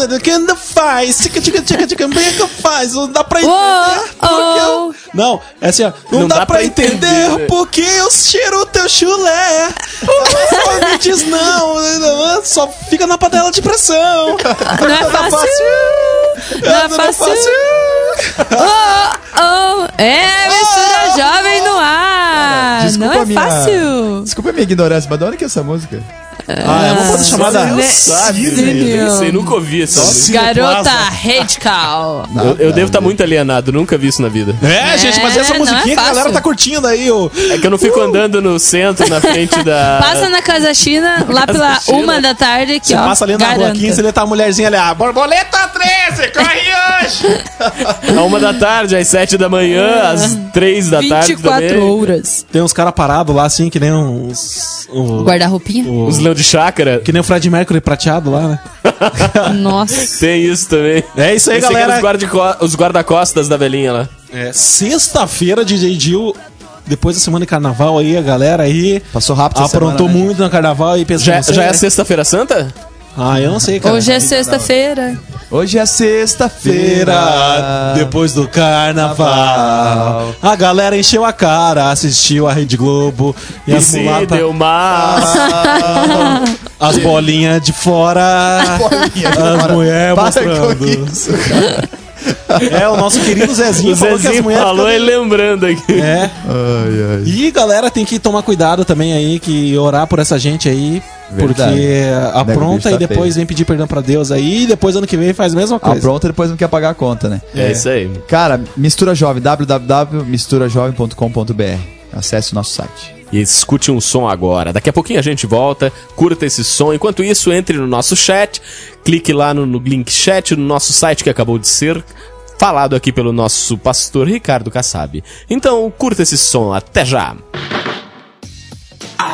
se fervendo do que ainda faz. Tica, tica, tica, tica, é que faz? Não dá pra Oh, entender. porque oh. eu... Não, é assim, ó. Não, dá, pra entender, porque eu cheiro o teu chulé. Ela só me diz não, só fica na panela de pressão. Não é fácil. Não é fácil. Oh, oh. É, mistura jovem no ar. Desculpa Não é minha- fácil. Desculpa a minha ignorância, mas de onde que é essa música? Ah, é uma banda chamada... Sei, meu. nunca ouvi essa música. Garota radical. Eu, eu devo estar muito alienado, nunca vi isso na vida. É, gente, mas essa É, é musiquinha que a galera tá curtindo aí. É que eu não fico andando no centro, na frente da. Passa na Casa China, lá pela China. uma da tarde, Você ó. passa ali na rua garanto. 15, ele tá a mulherzinha ali, ah, borboleta 13, corre hoje! A uma da tarde, às sete da manhã, às três da tarde 24 também. horas. Tem uns caras parados lá, assim, que nem uns... Guarda-roupinha? Os de chácara. Que nem o Fred Mercury prateado lá, né? Nossa. Tem isso também. É isso aí, Esse aqui galera. é os guarda- Os guarda-costas da velhinha lá. É, Sexta-feira, DJ Dil, depois da semana de carnaval aí, a galera aí... Passou rápido Aprontou semana, né? muito no carnaval e pensou... Já, já é né? sexta-feira santa? Ah, eu não sei, cara. Hoje é sexta-feira. Hoje é sexta-feira. Feira, depois do carnaval. A galera encheu a cara, assistiu a Rede Globo e, E as se mulatas, deu mal. as bolinhas de fora, as mulheres Para mostrando. com isso. É, o nosso querido Zezinho O falou que as Zezinho mulheres... falou e lembrando aqui. É, Ai, ai. e galera tem que tomar cuidado também aí, que orar por essa gente aí, Verdade. porque apronta bicho e tá depois feio. vem pedir perdão pra Deus aí, e depois ano que vem faz a mesma coisa. pronto, depois não quer pagar a conta, né? É isso aí. Cara, Mistura Jovem, www.misturajovem.com.br. Acesse o nosso site. E escute um som agora. Daqui a pouquinho a gente volta, curta esse som. Enquanto isso, entre no nosso chat, clique lá no, no link chat no nosso site que acabou de ser falado aqui pelo nosso pastor Ricardo Kassab. Então, curta esse som. Até já!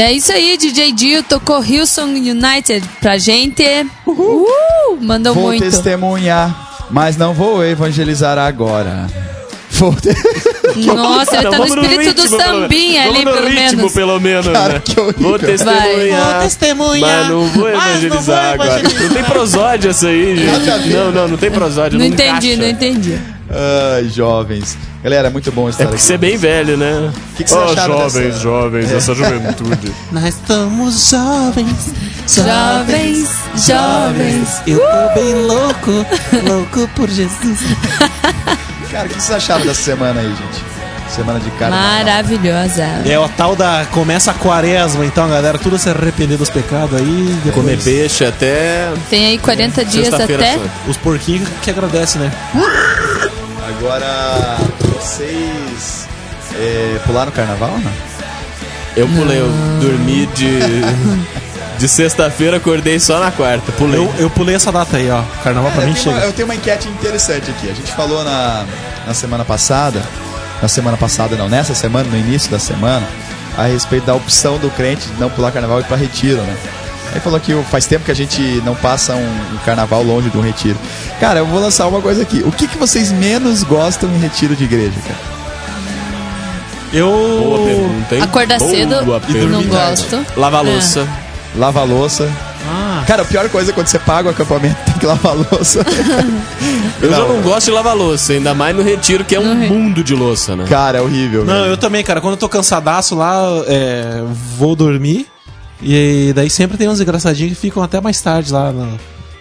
É isso aí, DJ Dio tocou Hillsong United pra gente. Uhul! Mandou Vou muito. testemunhar, mas não vou evangelizar agora. Vou te... Nossa, ele tá no espírito do ritmo, pelo- sambinha ali, pelo ritmo, menos. pelo menos, Cara, né? que horrível. Vou testemunhar. Vou testemunhar, Mas não vou mas não vou evangelizar agora. evangelizar. Não tem prosódia essa aí, gente. Não, não, não tem prosódia. Não Não, entendi, encaixa. não entendi. Ai, jovens. Galera, é muito bom estar É aqui. você é bem velho, né? O que, que vocês acharam jovens, dessa... jovens, essa juventude. Nós estamos jovens, Jovens, jovens. Eu tô bem louco, louco por Jesus. Cara, o que vocês acharam dessa semana aí, gente? Semana de carnaval. Maravilhosa. É o tal da. Começa a quaresma, então, galera, tudo se arrepender dos pecados aí. Depois, Comer peixe até Tem aí 40 dias sexta-feira até. santa. Os porquinhos que agradecem, né? Agora, vocês é, pularam o carnaval, não? Eu pulei, eu dormi de. De sexta-feira, acordei só na quarta. Pulei. Eu, eu pulei essa data aí, ó. Carnaval pra eu, mim tenho uma, chega. eu tenho uma enquete interessante aqui. A gente falou na, na semana passada, na semana passada não, nessa semana, no início da semana, a respeito da opção do crente de não pular carnaval e ir pra retiro, né? Aí falou que faz tempo que a gente não passa um, um carnaval longe de um retiro. Cara, eu vou lançar uma coisa aqui. O que, que vocês menos gostam em retiro de igreja, cara? Eu. Boa pergunta, hein? Acordar Boa cedo, pergunta. não gosto. Lavar a louça. Lava a louça. Ah, Cara, a pior coisa é quando você paga o acampamento, tem que lavar a louça. Eu já não gosto de lavar louça, ainda mais no retiro, que é um mundo de louça, né? Cara, é horrível. Não, velho. eu também, cara. Quando eu tô cansadaço lá, é, vou dormir. E daí sempre tem uns engraçadinhos que ficam até mais tarde lá, no-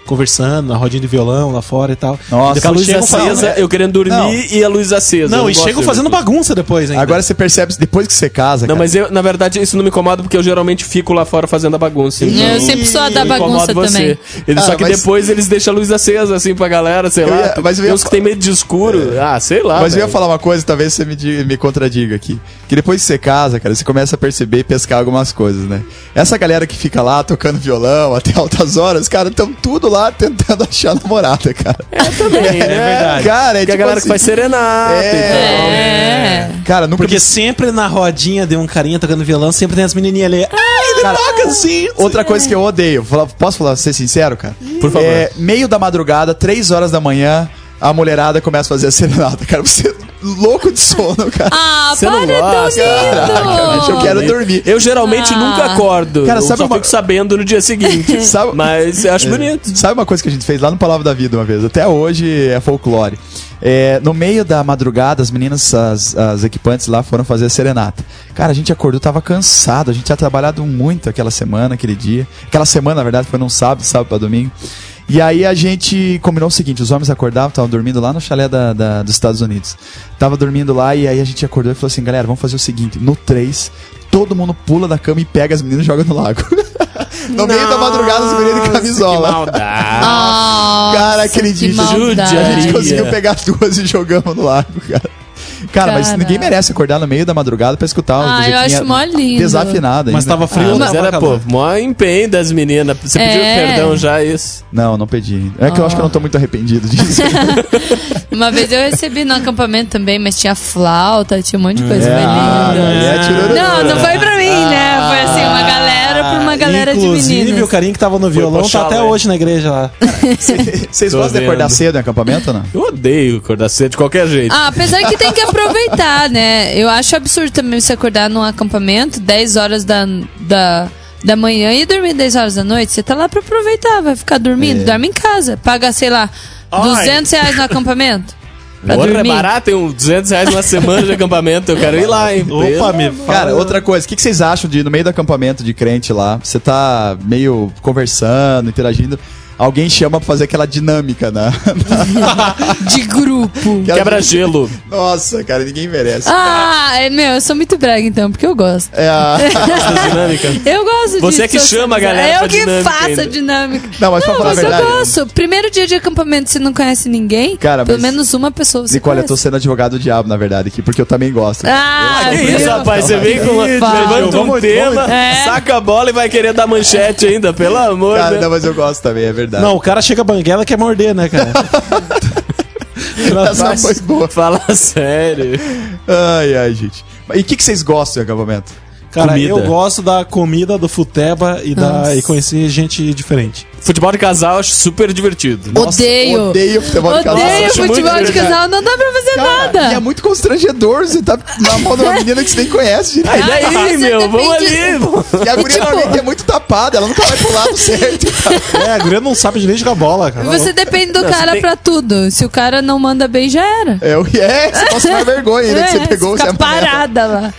conversando, na rodinha de violão lá fora e tal. Nossa, E Com a luz acesa, fazendo- eu querendo dormir Não. e a luz acesa. Não, Eu e chegam fazendo bagunça depois ainda. Agora você percebe, depois que você casa, Não, cara. mas eu, na verdade, isso não me incomoda porque eu geralmente fico lá fora fazendo a bagunça. Então Eu sempre sou a da bagunça também. Ele, Ah, só que mas- depois eles deixam a luz acesa, assim, pra galera, sei Eu lá. ia- mas eu ia tem uns que tem medo de escuro. Ah, sei lá. Mas eu ia falar uma coisa, talvez você me, diga- me contradiga aqui. Que depois que você casa, cara, você começa a perceber e pescar algumas coisas, né? Essa galera que fica lá tocando violão até altas horas, cara, estão tudo lá tentando achar namorada, cara. É também, né? É verdade. Cara, é Porque a tipo galera assim, que faz serenata É. e tal. É. Cara, nunca Porque vi- sempre na rodinha de um carinha tocando violão, sempre tem as menininhas ali. Ah, ele toca assim. Outra coisa que eu odeio, posso falar, ser sincero, cara? Por favor. É, meio da madrugada, três horas da manhã, a mulherada começa a fazer a serenata, cara. Você é louco de sono, cara. Ah, Você não para, é tão gosta? Caraca, bicho, eu quero dormir. Eu geralmente Ah. nunca acordo. Cara, eu sabe só uma- fico sabendo no dia seguinte. Sabe- Mas eu acho bonito. Sabe uma coisa que a gente fez lá no Palavra da Vida uma vez? Até hoje é folclore. É, no meio da madrugada, as meninas, as, as equipantes lá foram fazer a serenata. Cara, a gente acordou, tava cansado. A gente tinha trabalhado muito aquela semana, aquele dia. Aquela semana, na verdade, foi num sábado, sábado pra domingo. E aí a gente combinou o seguinte: os homens acordavam, estavam dormindo lá no chalé da, da- dos Estados Unidos. Tava dormindo lá e aí a gente acordou e falou assim: galera, vamos fazer o seguinte: no 3, todo mundo pula da cama e pega as meninas e joga no lago. no meio da madrugada, as meninas de Que camisola. maldade. Nossa, Cara, aquele que dia, maldade. a gente conseguiu pegar duas e jogamos no lago, cara. Cara, mas Cara. ninguém merece acordar no meio da madrugada pra escutar uma Ah, eu musiquinha acho mó lindo. desafinada Mas ainda. tava frio, Ah, mas tava era, pô, maior empenho das meninas. Você pediu É. perdão já, isso. Não, não pedi. É que eu acho que eu não tô muito arrependido disso. Uma vez eu recebi no acampamento também, mas tinha flauta, tinha um monte de coisa É, mais ah, linda. daí é tirorô. Não, não foi pra galera galera de Inclusive, meninas. o carinha que tava no violão pro tá até chalé. hoje na igreja lá. Vocês gostam de acordar vendo. cedo em acampamento ou não? Eu odeio acordar cedo de qualquer jeito. Ah, apesar que tem que aproveitar, né? Eu acho absurdo também você acordar num acampamento 10 horas da, da, da manhã e dormir 10 horas da noite. Você tá lá pra aproveitar, vai ficar dormindo, dorme em casa. Paga, sei lá, Ai. 200 reais no acampamento. Pra Porra, é barato, tem uns 200 reais uma semana de acampamento. Eu quero ir lá, hein? Opa, me fala. Cara, outra coisa, o que que vocês acham de no meio do acampamento de crente lá? Você tá meio conversando, interagindo. Alguém chama pra fazer aquela dinâmica, né? De grupo. Aquela- Quebra-gelo. Nossa, cara, ninguém merece. Ah, é, meu, eu sou muito brega então, porque eu gosto. É a... Essa dinâmica. Eu gosto Você é que chama a galera Eu pra que faço a dinâmica. Não, mas pra falar a mas eu verdade- gosto. Primeiro dia de acampamento, você não conhece ninguém, Cara, pelo mas- menos uma pessoa você Nicole, eu tô conhece. sendo advogado do diabo, na verdade, aqui, porque eu também gosto. Ah, Que isso, rapaz? Você vem com levanta um tema, É. saca a bola e vai querer dar manchete ainda, pelo amor Cara, não, mas eu gosto também, é verdade. Não, o cara chega banguela e quer morder, né, cara? essa foi boa. Fala sério. Ai, ai, gente. E o que, que vocês gostam de acampamento? Cara, Comida. eu gosto da comida do Futeba e, da, Nossa. e conhecer gente diferente. Futebol de casal eu acho super divertido. Odeio. Odeio futebol de casal. Odeio muito futebol de casal, não dá pra fazer Cara, nada. E é muito constrangedor. Você tá na mão de uma menina que você nem conhece direito. Aí daí, você meu, vamos ali. E a guria normalmente é muito tapada, ela nunca vai pro lado certo. É, a guria não sabe nem jogar bola, cara. Você depende do Não, cara tem- pra tudo. Se o cara não manda bem, já era. É, o é você passa mais vergonha ainda que você É, pegou fica você amarela. parada lá.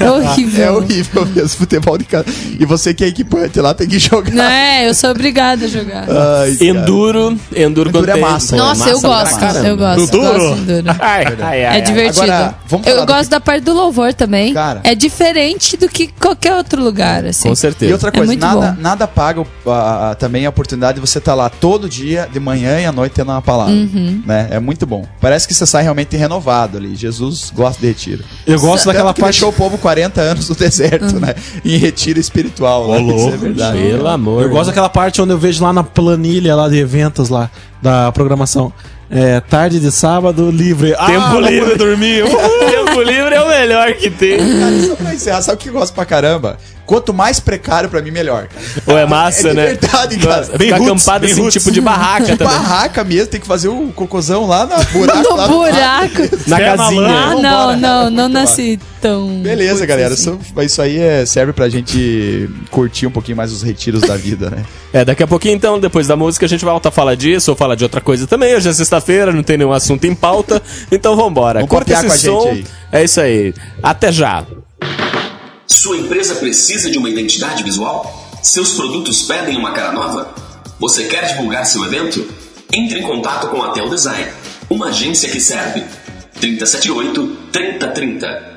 É horrível. É horrível mesmo, futebol de casa. E você que é equipante lá tem que jogar. Não é, eu sou obrigada a jogar. Ai. Enduro, enduro, quando Enduro é massa, Pô, Nossa, eu massa pra gosto. caramba. Eu gosto. Duro? gosto de enduro. Ai, ai, ai, É divertido. Agora, eu gosto da parte do louvor também. Cara. É diferente do que qualquer outro lugar, assim. Com certeza. E outra coisa, muito nada, bom. nada paga a- também a oportunidade de você estar lá todo dia, de manhã e à noite, tendo uma palavra. Uhum. Né? É muito bom. Parece que você sai realmente renovado ali. Jesus gosta de retiro. Eu gosto daquela Tanto que parte. deixou o povo 40 anos no deserto, né? Em retiro espiritual. né? Isso é verdade. Pelo amor. Eu gosto daquela parte onde eu vejo lá na planilha lá de eventos lá da programação. É, tarde de sábado, livre. Tempo ah, livre. dormir. Tempo livre é o melhor que tem. Cara, só pra encerrar, sabe o que eu gosto pra caramba? Quanto mais precário, pra mim, melhor. Ou é massa, É de né? verdade, cara. Nossa, Bem roots, acampado bem assim, roots. tipo de barraca também. Barraca mesmo, tem que fazer o cocôzão lá na buraco. No lá buraco. Na na casinha. Ah, não, não, não nasci tão. Beleza, galera. assim. Isso, isso aí é, serve pra gente curtir um pouquinho mais os retiros da vida, né? É, daqui a pouquinho, então, depois da música, a gente volta a falar disso ou falar de outra coisa também. Hoje é sexta-feira, não tem nenhum assunto em pauta. Então vambora. Vamos Curta esse com a som. gente É isso aí. Até já. Sua empresa precisa de uma identidade visual? Seus produtos pedem uma cara nova? Você quer divulgar seu evento? Entre em contato com a Tel Design, uma agência que serve. 378 3030.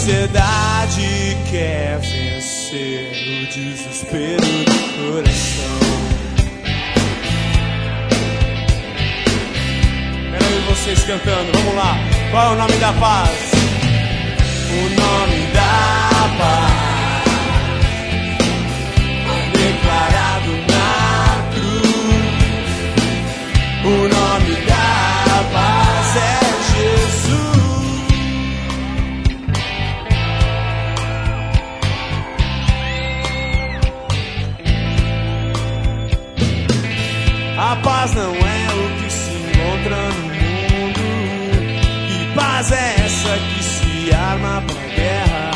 Ansiedade quer vencer o desespero do coração. Quero ver vocês cantando, vamos lá. Qual é o nome da paz? O nome da paz A paz não é o que se encontra no mundo. Que paz é essa que se arma pra guerra?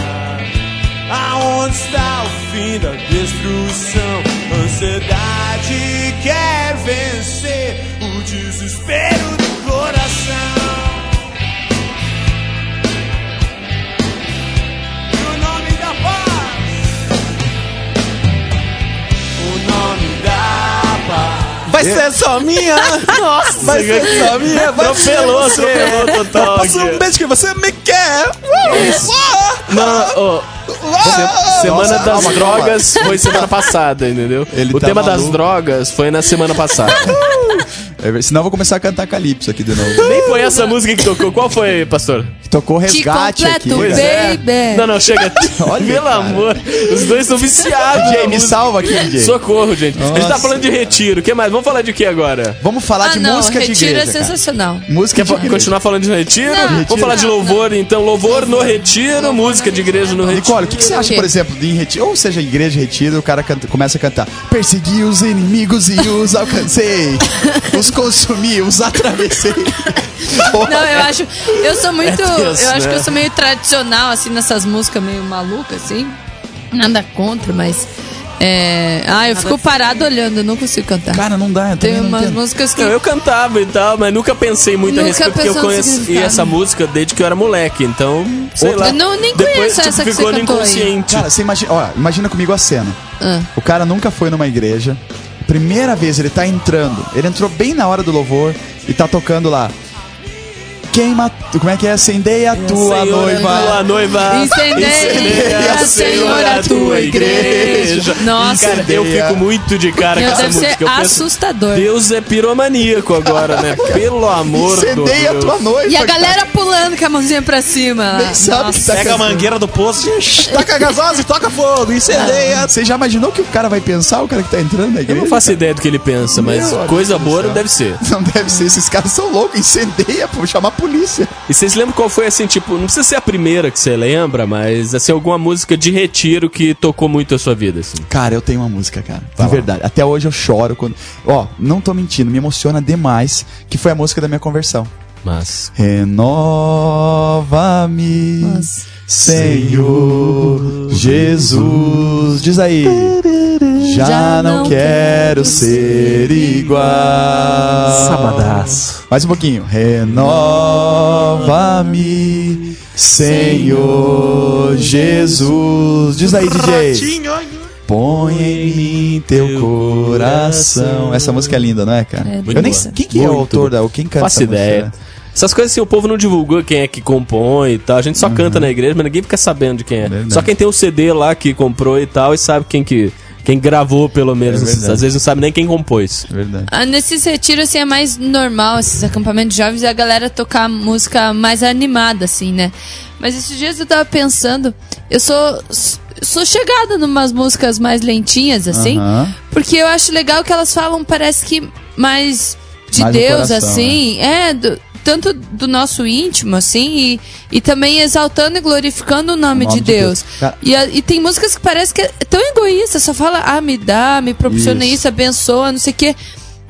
Aonde está o fim da destruição? Ansiedade quer vencer o desespero do coração. Vai ser só minha! Nossa, Vai ser só minha! Vai atropelou, ser atropelou total. Passa um beijo que você me quer! Não, ó, se- semana das calma, drogas foi semana passada, entendeu? Ele o tá tema das maluco. drogas foi na semana passada. É senão eu vou começar a cantar Calypso aqui de novo. Nem foi essa música que tocou. Qual foi, pastor? Tocou Te resgate aqui. completo, Pois é. baby. Não, não, chega. Olha, Pelo cara. amor. Os dois são viciados. DJ, me salva aqui, DJ. Socorro, gente. A gente tá Nossa. falando de retiro. O que mais? Vamos falar de que agora? Vamos falar Ah, de não, música de retiro igreja. é cara. sensacional. Música Quer de continuar falando de retiro? Não, Vamos retiro. falar de não, louvor, então. Louvor no retiro, música de igreja no retiro. Nicole, o que, que você acha, por exemplo, de em retiro? Ou seja, igreja retiro, o cara canta- começa a cantar Persegui os inimigos e os alcancei Os consumi, os atravessei Não, eu acho. Eu sou muito. É tenso, eu acho né? que eu sou meio tradicional, assim, nessas músicas meio malucas, assim. Nada contra, mas. É... Ah, eu fico parado olhando, eu não consigo cantar. Cara, não dá, eu Tem umas entendo. músicas que. Não, eu cantava e tal, mas nunca pensei muito a Nunca respeito, porque eu conheci essa música desde que eu era moleque, então, sei Outra- lá. Eu não- nem Depois, conheço tipo, essa que ficou você no cantou aí. inconsciente. Cara, você imagina, ó, imagina comigo a cena. Ah. O cara nunca foi numa igreja. Primeira vez ele tá entrando. Ele entrou bem na hora do louvor e tá tocando lá. Queima. Como é que é? Acendeia a tua noiva. Tua noiva. Incendeia, Senhor, a tua igreja. Nossa. Cara, eu fico muito de cara Meu, com essa deve ser música. Eu penso, assustador. Deus é piromaníaco agora, né? Pelo amor do Incendeia a Deus. tua noiva. E a galera pulando com a mãozinha pra cima. Nem sabe que tá Pega a mangueira do poço, taca gasosa e toca fogo, incendeia. Você já imaginou o que o cara vai pensar, o cara que tá entrando na Eu igreja? não faço ideia do que ele pensa, mas Meu coisa Deus boa não deve ser. Não deve ser, esses caras são loucos, incendeia, pô, chamar a polícia. E vocês lembram qual foi, assim, tipo, não precisa ser a primeira que você lembra, mas, assim, alguma música de retiro que tocou muito a sua vida, assim? Cara, eu tenho uma música, cara. De verdade. Até hoje eu choro quando. Ó, não tô mentindo, me emociona demais. Que foi a música da minha conversão. Mas... Renova-me. Senhor Jesus. Diz aí. Já, Já não, não quero quero ser igual. Sabadaço. Mais um pouquinho. Renova-me, Senhor Jesus. Diz aí, DJ. Põe em mim teu coração. Essa música é linda, não é, cara? É Eu nem sei quem que é o autor da, ou quem canta Faço essa música, ideia. né? Essas coisas assim, o povo não divulgou quem é que compõe e tal. A gente só canta na igreja, mas ninguém fica sabendo de quem é. Uhum. Verdade. Só quem tem o CD lá que comprou e tal e sabe quem que quem gravou pelo menos. É. Às vezes não sabe nem quem compôs. Verdade. Ah, nesses retiros, assim, é mais normal, esses acampamentos de jovens, a galera tocar música mais animada, assim, né? Mas esses dias eu tava pensando, eu sou, sou chegada numas músicas mais lentinhas, assim, Aham. porque eu acho legal que elas falam, parece que mais de Mais Deus, coração, assim, é, do- tanto do nosso íntimo, assim, e, e também exaltando e glorificando o nome, O nome de de Deus. Deus. E, a- e tem músicas que parece que é tão egoísta, só fala, ah, me dá, me proporciona Isso. isso, abençoa, não sei o quê.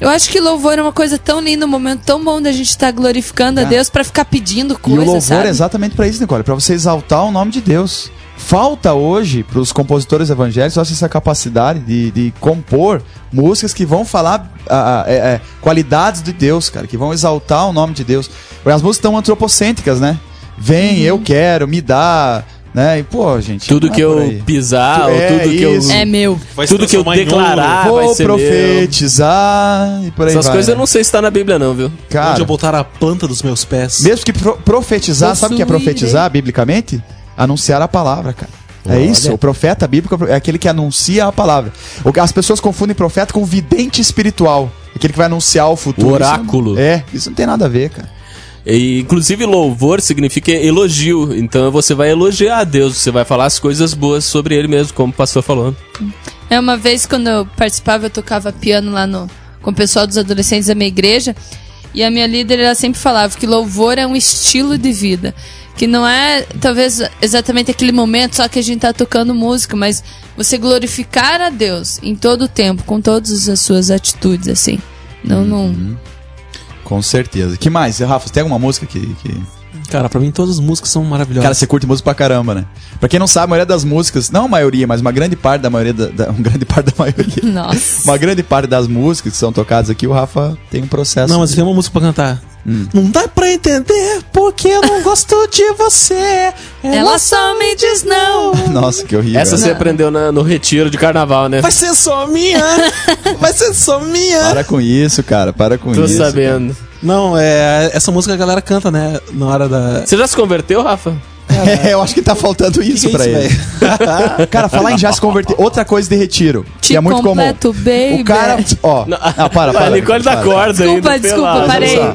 Eu acho que louvor é uma coisa tão linda, um momento tão bom da gente estar glorificando a Cara, Deus pra ficar pedindo E coisas, o louvor sabe? é exatamente pra isso, Nicole, pra você exaltar o nome de Deus. Falta hoje pros compositores evangélicos essa capacidade de, de compor músicas que vão falar ah, ah, é, é, qualidades de Deus, cara, que vão exaltar o nome de Deus. As músicas estão antropocêntricas, né? Vem, Uhum. eu quero, me dá, né? E pô, gente. Tudo é que eu pisar, é tudo que eu. É meu. Vai Tudo que eu declarar vai Vou ser meu. profetizar e por aí Essas vai, coisas né? eu não sei se tá na Bíblia, não, viu? Cara, Onde eu botar a planta dos meus pés. Mesmo que pro- profetizar, sabe o que é Possuirei. profetizar biblicamente? Anunciar a palavra, cara. É Olha. isso, o profeta bíblico é aquele que anuncia a palavra. O que- As pessoas confundem profeta com vidente espiritual, aquele que vai anunciar o futuro. O Isso oráculo. não- é, isso não tem nada a ver, cara. E, inclusive, louvor significa elogio. Então você vai elogiar a Deus, você vai falar as coisas boas sobre ele mesmo, como o pastor falou. É uma vez quando eu participava, eu tocava piano lá no, com o pessoal dos adolescentes da minha igreja. E a minha líder ela sempre falava que louvor é um estilo de vida. Que não é, talvez, exatamente aquele momento só que a gente tá tocando música, mas você glorificar a Deus em todo o tempo, com todas as suas atitudes, assim. Não, não. Com certeza. que mais? Rafa, tem alguma música que. que- Cara, pra mim todas as músicas são maravilhosas. Cara, você curte música pra caramba, né? Pra quem não sabe, a maioria das músicas, não a maioria, mas uma grande parte da maioria. Da, da- uma grande parte da maioria. Nossa. Uma grande parte das músicas que são tocadas aqui, o Rafa tem um processo. Não, mas tem uma música pra cantar. Hum. Não dá pra entender porque eu não gosto de você. Ela só me diz não. Nossa, que horrível. Essa você aprendeu na- no retiro de carnaval, né? Vai ser só minha. Vai ser só minha. Para com isso, cara. Para com Tô isso. sabendo. Não, é. Essa música a galera canta, né? Na hora da. Você já se converteu, Rafa? É, eu acho que tá faltando isso que é pra isso, ele. Cara, falar em já se converter. Outra coisa de retiro. Te que é muito comum. completo, baby. O cara. Ó. Não, para, para. a Nicole para. corda Desculpa, ainda. desculpa, parei.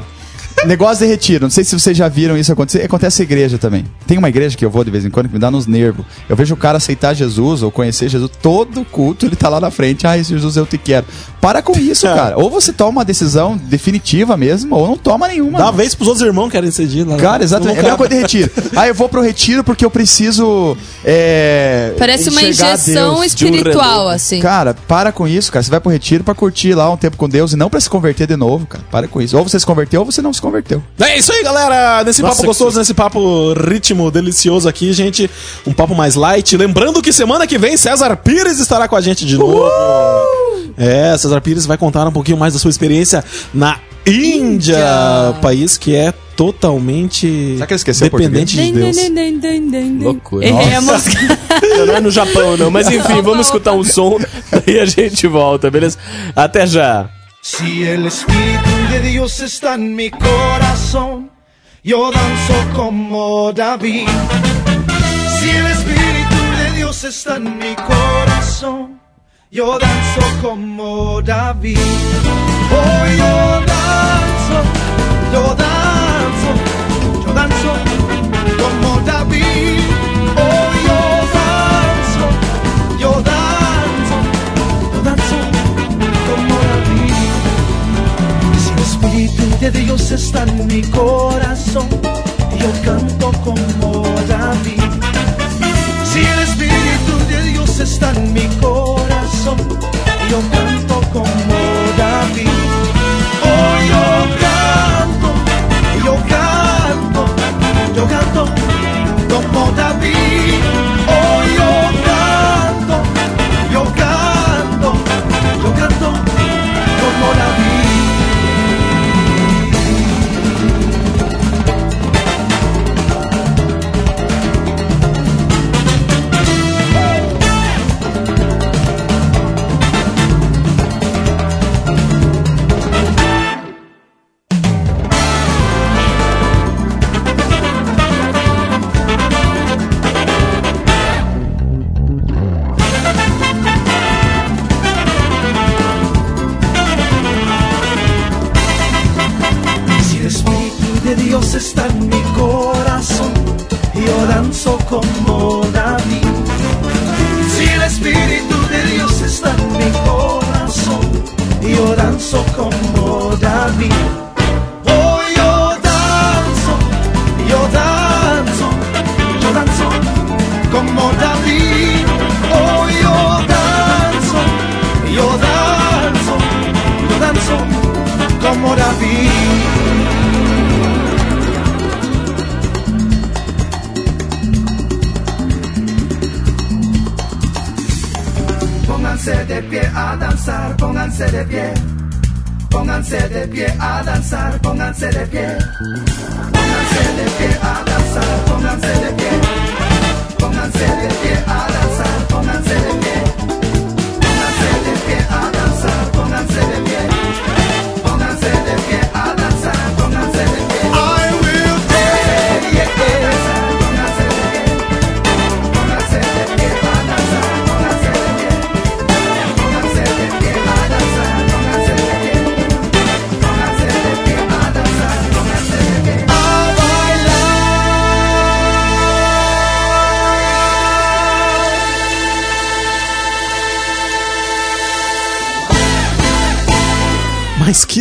Negócio de retiro, não sei se vocês já viram isso acontecer. Acontece na igreja também. Tem uma igreja que eu vou de vez em quando que me dá nos nervos. Eu vejo o cara aceitar Jesus ou conhecer Jesus, todo culto ele tá lá na frente. Ah, Jesus eu te quero. Para com isso, É. cara. Ou você toma uma decisão definitiva mesmo, ou não toma nenhuma. Dá uma vez pros outros irmãos que querem decidir. lá. Cara, exatamente. É a Não mesma coisa de retiro. Ah, eu vou pro retiro porque eu preciso. é, Parece uma injeção espiritual, assim. Cara, para com isso, cara. Você vai pro retiro pra curtir lá um tempo com Deus e não pra se converter de novo, cara. Para com isso. Ou você se converteu ou você não se converteu. É isso aí, galera. Nesse Nossa, papo que gostoso, nesse papo ritmo delicioso aqui, gente. Um papo mais light. Lembrando que semana que vem César Pires estará com a gente de novo. É, César Pires vai contar um pouquinho mais da sua experiência na Índia, Índia. país que é totalmente Será que ele esqueceu dependente de Deus. Loucura. Errei a música. Não, não é no Japão, não. Mas enfim, vamos escutar um som e a gente volta, beleza? Até já. Si el Espíritu de Dios está en mi corazón, yo danzo como David. Si el Espíritu de Dios está en mi corazón, yo danzo como David. Oh, yo danzo, yo danzo, yo danzo como David. Oh, yo danzo, yo danzo, yo danzo como David. Si el Espíritu de Dios está en mi corazón, yo canto como David. Si el Espíritu de Dios está en mi corazón, yo canto como David. Mm-hmm.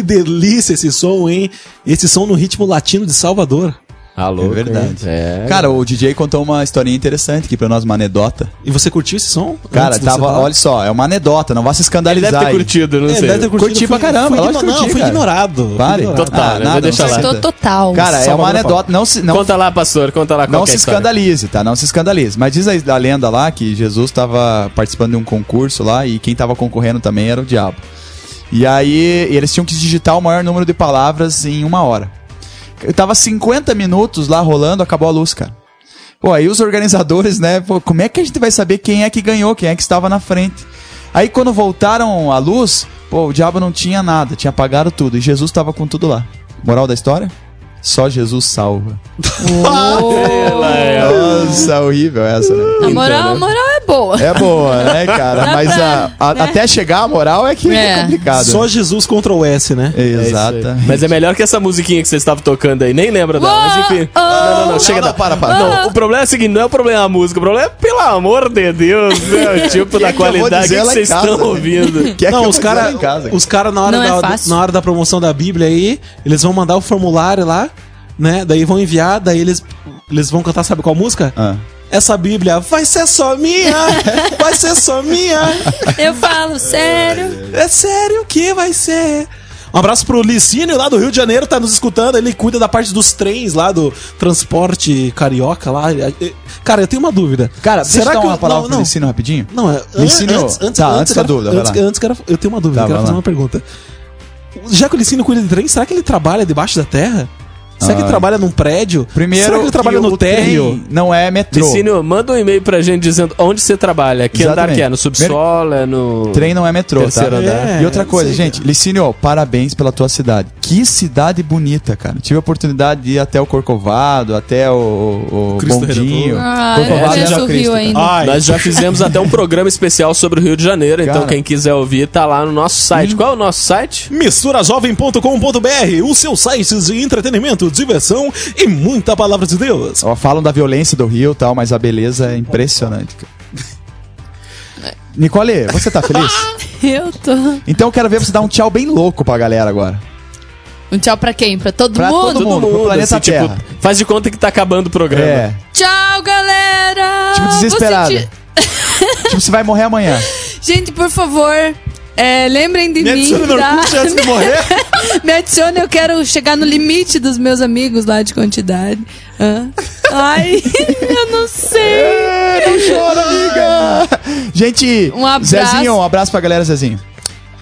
Delícia esse som, hein? Esse som no ritmo latino de Salvador. Alô, É verdade. É. Cara, o DJ contou uma historinha interessante aqui pra nós, uma anedota. E você curtiu esse som? Cara, tava, olha só, é uma anedota, não vá se Ele escandalizar. deve ter curtido, não É, sei. deve ter curtido, Curti pra fui- caramba, fui lógico Não, curti, fui ignorado. ignorado. Total, Ah, nada, Vou deixar não lá. total. Cara, é uma fala. anedota, não se, não, Conta lá, pastor, conta lá não é se a história. escandalize, tá? Não se escandalize. Mas diz a, lenda lá que Jesus estava participando de um concurso lá e quem tava concorrendo também era o diabo. E aí eles tinham que digitar o maior número de palavras em uma hora. Eu tava 50 minutos lá rolando, acabou a luz, cara. Pô, aí os organizadores, né? Pô, como é que a gente vai saber quem é que ganhou, quem é que estava na frente? Aí quando voltaram a luz, pô, o diabo não tinha nada, tinha apagado tudo. E Jesus tava com tudo lá. Moral da história? Só Jesus salva. Ela é- Nossa, horrível essa, né? A moral, Então, né? a moral boa. É boa, né, cara? Dá Mas pra- a- a- né? até chegar a moral é que é, É. complicado. Só Jesus contra o S, né? É. Exata. Mas é melhor que essa musiquinha que vocês estavam tocando aí. Nem lembra dela, mas enfim. Oh, não, não, não, chega não, da... para, para. Não, o problema é o seguinte, não é o problema da música, o problema é, pelo amor de Deus, né? O tipo da que eu vou qualidade que vocês casa, estão né? ouvindo. Que é que não, os caras lá em casa. os cara, na, hora Não é da, na hora da promoção da Bíblia aí, eles vão mandar o formulário lá, né? Daí vão enviar, daí eles, eles vão cantar, sabe qual música? Ah. Essa Bíblia vai ser só minha, vai ser só minha. Eu falo, sério. É sério que vai ser. Um abraço pro Licínio lá do Rio de Janeiro, tá nos escutando. Ele cuida da parte dos trens lá, do transporte carioca lá. Cara, eu tenho uma dúvida. Cara, deixa eu dar uma eu- palavra não, pro. Licínio rapidinho. Não, é. Licínio- Antes, antes, tá, antes, antes da quero- dúvida, vai Antes, lá. antes quero- eu tenho uma dúvida, Tá, quero fazer lá. uma pergunta. Já que o Licínio cuida de trem, será que ele trabalha debaixo da terra? Será que ele Ah. trabalha num prédio? Primeiro, será que ele trabalha que no térreo? Não é metrô. Licínio, manda um e-mail pra gente dizendo onde você trabalha. Que andar Exatamente. que é? No subsolo? É no... Trem não é metrô, tá? Terceiro andar. É, e outra coisa, gente, Licínio, parabéns pela tua cidade. Que cidade bonita, cara. Tive a oportunidade de ir até o Corcovado, até o, o, o Bondinho. Ah, Corcovado o Rio Cristo. ainda. Ai, Nós já fizemos até um programa especial sobre o Rio de Janeiro, então Cara. quem quiser ouvir tá lá no nosso site. Qual é o nosso site? Misturajovem.com.br, o seu site de entretenimento, diversão e muita palavra de Deus. Ó, falam da violência do Rio e tal, mas a beleza é impressionante. cara. Nicole, você tá feliz? Eu tô. Então eu quero ver você dar um tchau bem louco pra galera agora. Um tchau pra quem? Pra todo Pra mundo? todo mundo. pro planeta tipo, Terra. faz de conta que tá acabando o programa. É. Tchau, galera! Tipo, Vou desesperada. sentir- tipo, você vai morrer amanhã. Gente, por favor, é, lembrem de Me mim. no tá? Antes de morrer. Me adicione, eu quero chegar no limite dos meus amigos lá de quantidade. Hã? Ai, eu não sei. Não chora, amiga! Gente, Um abraço. Zezinho, um abraço pra galera, Zezinho.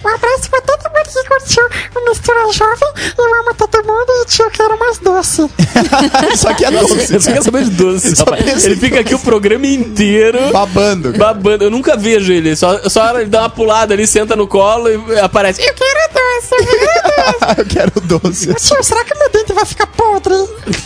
Um abraço pra todo mundo que curtiu o Mistura Jovem. Eu amo todo mundo e eu quero mais doce. Só que é doce. Você quer saber de doce, Só Ele fica aqui o programa inteiro Babando. cara. babando. Eu nunca vejo ele. Só, só ele dá uma pulada ali, senta no colo e aparece. Eu quero doce, eu quero doce. Tio, será que meu vai ficar podre?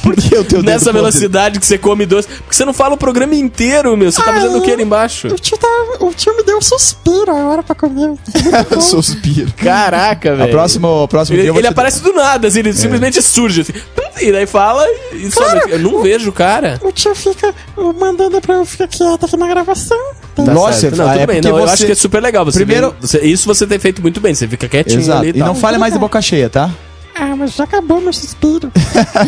Por que o teu dedo Nessa podre? velocidade que você come doce. Porque você não fala o programa inteiro, meu. Você tá fazendo o que ali embaixo? O tio, tá, o tio me deu um suspiro agora pra comer. Suspiro. Caraca, velho. próximo, próximo Ele, dia eu vou ele te- aparece do nada, assim, ele simplesmente surge assim. E daí fala e some. Eu não vejo o cara. O tio fica mandando pra eu ficar quieta aqui na gravação. Tá Nossa, certo. não, é tudo bem. porque Não, eu você- acho que é super legal. Você Primeiro- vem- você- isso você tem feito muito bem. Você fica quietinho Exato. ali E não tal. fale mais de boca cheia, tá? Ah, mas já acabou meu suspiro.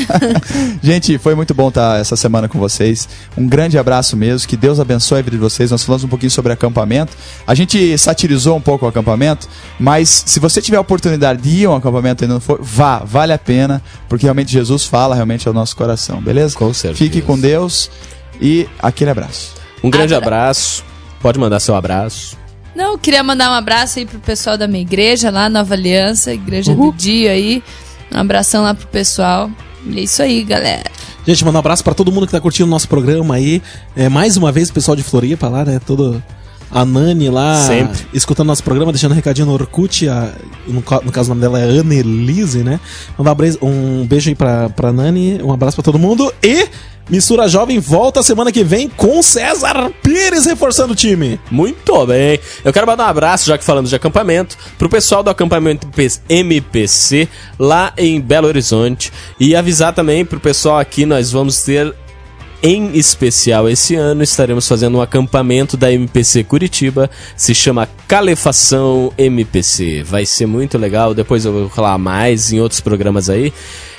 Gente, foi muito bom estar essa semana com vocês. Um grande abraço mesmo. Que Deus abençoe a vida de vocês. Nós falamos um pouquinho sobre acampamento. A gente satirizou um pouco o acampamento, mas se você tiver a oportunidade de ir a um acampamento e ainda não for, vá, vale a pena, porque realmente Jesus fala realmente ao nosso coração, beleza? Com certeza. Fique com Deus e aquele abraço. Um grande Abra- abraço. Pode mandar seu abraço. Não, eu queria mandar um abraço aí pro pessoal da minha igreja lá, Nova Aliança, Igreja do Dia aí. Um abração lá pro pessoal. E é isso aí, galera. Gente, manda um abraço pra todo mundo que tá curtindo o nosso programa aí. É, mais uma vez, o pessoal de Floripa lá, né? Todo. A Nani lá, Sempre. escutando nosso programa, deixando um recadinho no Orkut. A, no, no caso, o nome dela é Annelise, né? Mandar um beijo, um beijo aí pra, pra Nani, um abraço pra todo mundo. E Mistura Jovem volta semana que vem com César Pires reforçando o time. Muito bem. Eu quero mandar um abraço, já que falamos de acampamento, pro pessoal do acampamento MPC lá em Belo Horizonte. E avisar também pro pessoal aqui, nós vamos ter. Em especial esse ano estaremos fazendo um acampamento da MPC Curitiba, se chama Calefação MPC. Vai ser muito legal, depois eu vou falar mais em outros programas aí.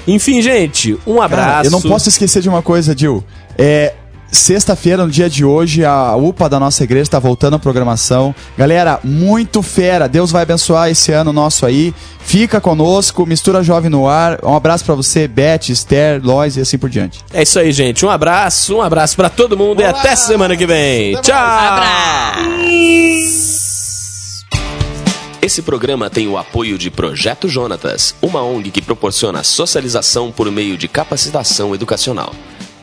Enfim, gente, um Cara, abraço. eu não posso esquecer de uma coisa, Dil. É. Sexta-feira, no dia de hoje, a UPA da nossa igreja está voltando à programação. Galera, muito fera. Deus vai abençoar esse ano nosso aí. Fica conosco, Mistura Jovem no ar. Um abraço pra você, Beth, Esther, Lois e assim por diante. É isso aí, gente. Um abraço, um abraço pra todo mundo e até semana que vem. Tchau! Esse programa tem o apoio de Projeto Jonatas, uma ONG que proporciona socialização por meio de capacitação educacional.